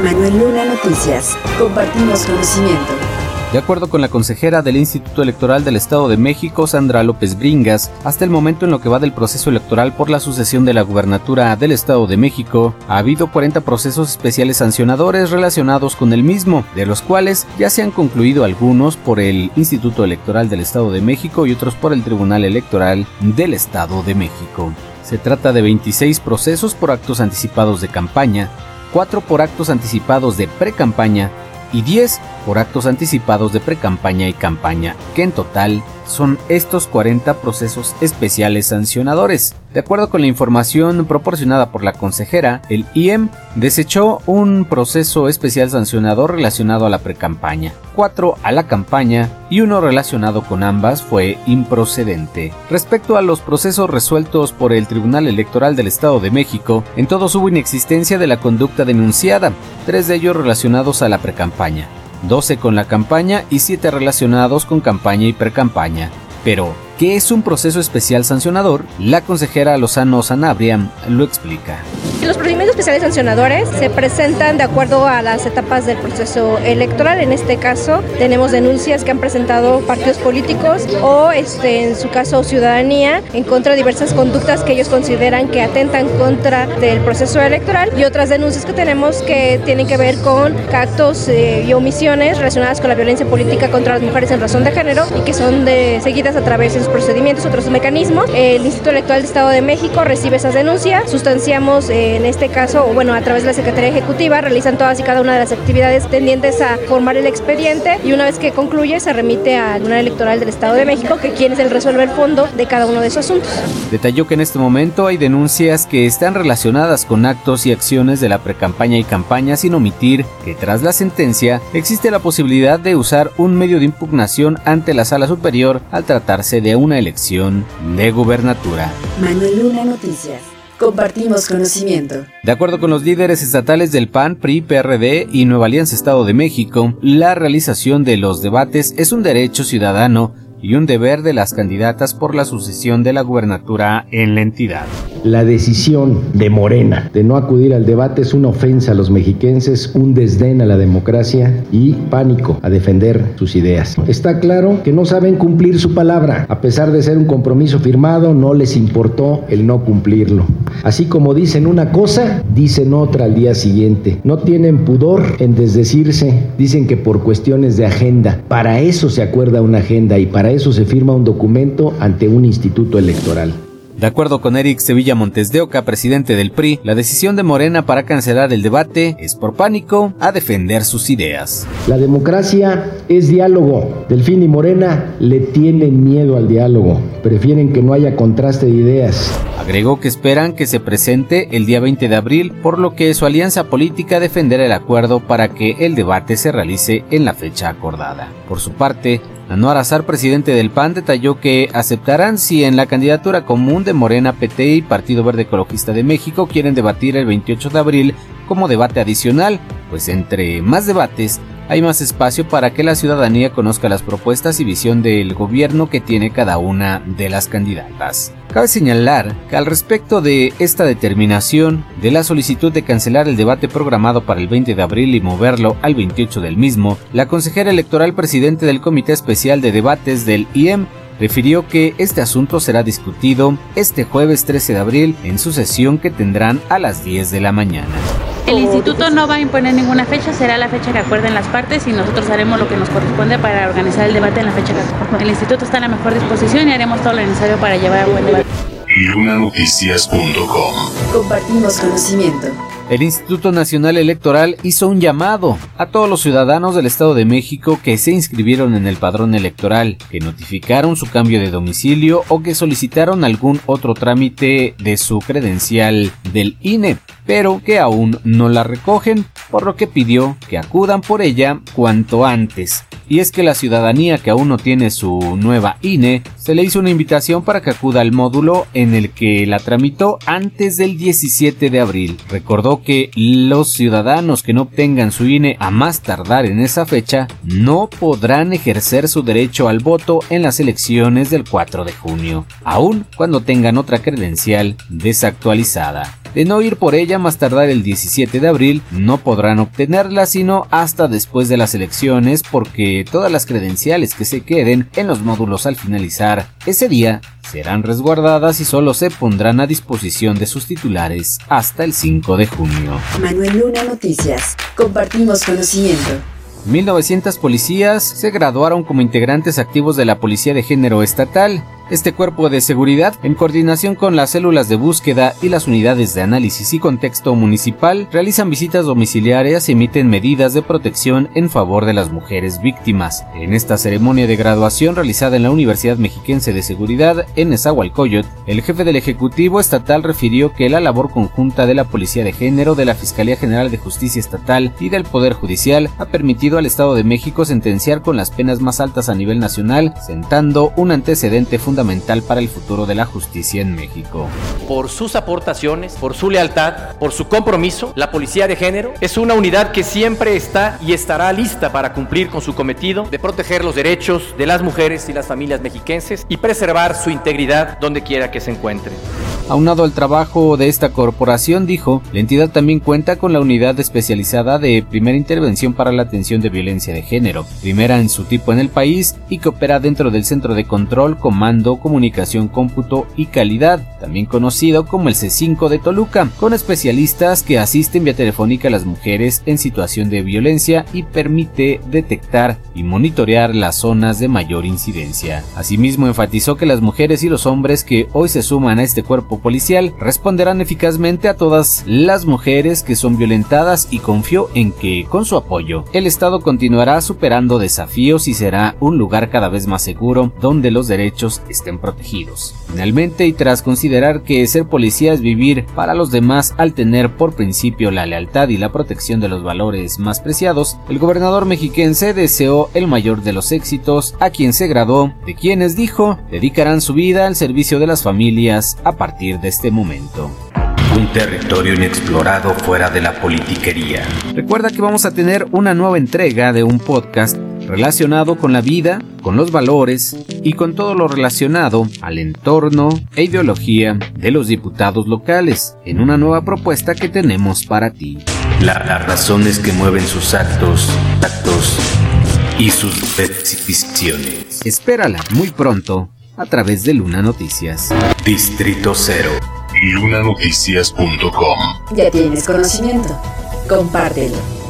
Manuel Luna Noticias. Compartimos conocimiento. De acuerdo con la consejera del Instituto Electoral del Estado de México, Sandra López Bringas, hasta el momento en lo que va del proceso electoral por la sucesión de la gubernatura del Estado de México, ha habido 40 procesos especiales sancionadores relacionados con el mismo, de los cuales ya se han concluido algunos por el Instituto Electoral del Estado de México y otros por el Tribunal Electoral del Estado de México. Se trata de 26 procesos por actos anticipados de campaña, 4 por actos anticipados de pre-campaña y 10 por actos anticipados de precampaña y campaña, que en total son estos 40 procesos especiales sancionadores. De acuerdo con la información proporcionada por la consejera, el IEM desechó un proceso especial sancionador relacionado a la precampaña, cuatro a la campaña y uno relacionado con ambas fue improcedente. Respecto a los procesos resueltos por el Tribunal Electoral del Estado de México, en todos hubo inexistencia de la conducta denunciada, tres de ellos relacionados a la precampaña. 12 con la campaña y 7 relacionados con campaña y precampaña. Pero, ¿qué es un proceso especial sancionador? La consejera Lozano Sanabria lo explica. Los procedimientos especiales sancionadores se presentan de acuerdo a las etapas del proceso electoral. En este caso, tenemos denuncias que han presentado partidos políticos o, este, en su caso, ciudadanía en contra de diversas conductas que ellos consideran que atentan contra del proceso electoral y otras denuncias que tenemos que tienen que ver con actos eh, y omisiones relacionadas con la violencia política contra las mujeres en razón de género y que son de, seguidas a través de procedimientos, otros mecanismos. El Instituto Electoral del Estado de México recibe esas denuncias, sustanciamos eh, en este caso, bueno, a través de la Secretaría Ejecutiva, realizan todas y cada una de las actividades tendientes a formar el expediente y una vez que concluye se remite al Tribunal Electoral del Estado de México, que quien es el resuelve el fondo de cada uno de esos asuntos. Detalló que en este momento hay denuncias que están relacionadas con actos y acciones de la precampaña y campaña sin omitir que tras la sentencia existe la posibilidad de usar un medio de impugnación ante la sala superior al tratarse de una elección de gubernatura. Manuel Luna Noticias. Compartimos conocimiento. De acuerdo con los líderes estatales del PAN, PRI, PRD y Nueva Alianza Estado de México, la realización de los debates es un derecho ciudadano y un deber de las candidatas por la sucesión de la gubernatura en la entidad. La decisión de Morena de no acudir al debate es una ofensa a los mexiquenses, un desdén a la democracia y pánico a defender sus ideas. Está claro que no saben cumplir su palabra. A pesar de ser un compromiso firmado, no les importó el no cumplirlo. Así como dicen una cosa, dicen otra al día siguiente. No tienen pudor en desdecirse. Dicen que por cuestiones de agenda. Para eso se acuerda una agenda y para eso se firma un documento ante un instituto electoral. De acuerdo con Eric Sevilla Montes de Oca, presidente del PRI, la decisión de Morena para cancelar el debate es por pánico a defender sus ideas. La democracia es diálogo. Delfín y Morena le tienen miedo al diálogo. Prefieren que no haya contraste de ideas. Agregó que esperan que se presente el día 20 de abril, por lo que su alianza política defenderá el acuerdo para que el debate se realice en la fecha acordada. Por su parte, Anuar Azar, presidente del PAN, detalló que aceptarán si en la candidatura común de Morena, PT y Partido Verde Ecologista de México quieren debatir el 28 de abril como debate adicional, pues entre más debates hay más espacio para que la ciudadanía conozca las propuestas y visión del gobierno que tiene cada una de las candidatas. Cabe señalar que al respecto de esta determinación de la solicitud de cancelar el debate programado para el 20 de abril y moverlo al 28 del mismo, la consejera electoral presidente del Comité Especial de Debates del IEM refirió que este asunto será discutido este jueves 13 de abril en su sesión que tendrán a las 10 de la mañana. El instituto no va a imponer ninguna fecha, será la fecha que acuerden las partes y nosotros haremos lo que nos corresponde para organizar el debate en la fecha que acuerden. El instituto está en la mejor disposición y haremos todo lo necesario para llevar a buen debate. Lunanoticias.com Compartimos conocimiento. El Instituto Nacional Electoral hizo un llamado a todos los ciudadanos del Estado de México que se inscribieron en el padrón electoral, que notificaron su cambio de domicilio o que solicitaron algún otro trámite de su credencial del INE, pero que aún no la recogen, por lo que pidió que acudan por ella cuanto antes. Y es que la ciudadanía que aún no tiene su nueva INE, se le hizo una invitación para que acuda al módulo en el que la tramitó antes del 17 de abril. Recordó que los ciudadanos que no obtengan su INE a más tardar en esa fecha no podrán ejercer su derecho al voto en las elecciones del 4 de junio, aun cuando tengan otra credencial desactualizada. De no ir por ella más tardar el 17 de abril, no podrán obtenerla sino hasta después de las elecciones porque todas las credenciales que se queden en los módulos al finalizar ese día serán resguardadas y solo se pondrán a disposición de sus titulares hasta el 5 de junio. Manuel Luna Noticias. Compartimos conocimiento. 1900 policías se graduaron como integrantes activos de la Policía de Género Estatal este cuerpo de seguridad, en coordinación con las células de búsqueda y las unidades de análisis y contexto municipal, realizan visitas domiciliarias y emiten medidas de protección en favor de las mujeres víctimas. En esta ceremonia de graduación realizada en la Universidad Mexiquense de Seguridad en Nezahualcóyotl, el jefe del Ejecutivo Estatal refirió que la labor conjunta de la Policía de Género, de la Fiscalía General de Justicia Estatal y del Poder Judicial ha permitido al Estado de México sentenciar con las penas más altas a nivel nacional, sentando un antecedente fundamental fundamental para el futuro de la justicia en México. Por sus aportaciones, por su lealtad, por su compromiso, la Policía de Género es una unidad que siempre está y estará lista para cumplir con su cometido de proteger los derechos de las mujeres y las familias mexiquenses y preservar su integridad donde quiera que se encuentren. Aunado al trabajo de esta corporación, dijo, la entidad también cuenta con la unidad especializada de primera intervención para la atención de violencia de género, primera en su tipo en el país y que opera dentro del Centro de Control, Comando, Comunicación, Cómputo y Calidad, también conocido como el C5 de Toluca, con especialistas que asisten vía telefónica a las mujeres en situación de violencia y permite detectar y monitorear las zonas de mayor incidencia. Asimismo, enfatizó que las mujeres y los hombres que hoy se suman a este cuerpo policial responderán eficazmente a todas las mujeres que son violentadas y confió en que, con su apoyo, el Estado continuará superando desafíos y será un lugar cada vez más seguro donde los derechos estén protegidos. Finalmente, y tras considerar que ser policía es vivir para los demás al tener por principio la lealtad y la protección de los valores más preciados, el gobernador mexiquense deseó el mayor de los éxitos a quien se graduó, de quienes dijo dedicarán su vida al servicio de las familias a partir de este momento un territorio inexplorado fuera de la politiquería. Recuerda que vamos a tener una nueva entrega de un podcast relacionado con la vida, con los valores y con todo lo relacionado al entorno e ideología de los diputados locales en una nueva propuesta que tenemos para ti. las razones que mueven sus actos, actos y sus decisiones. Espérala muy pronto a través de Luna Noticias. Distrito Cero. LunaNoticias.com. Ya tienes conocimiento. Compártelo.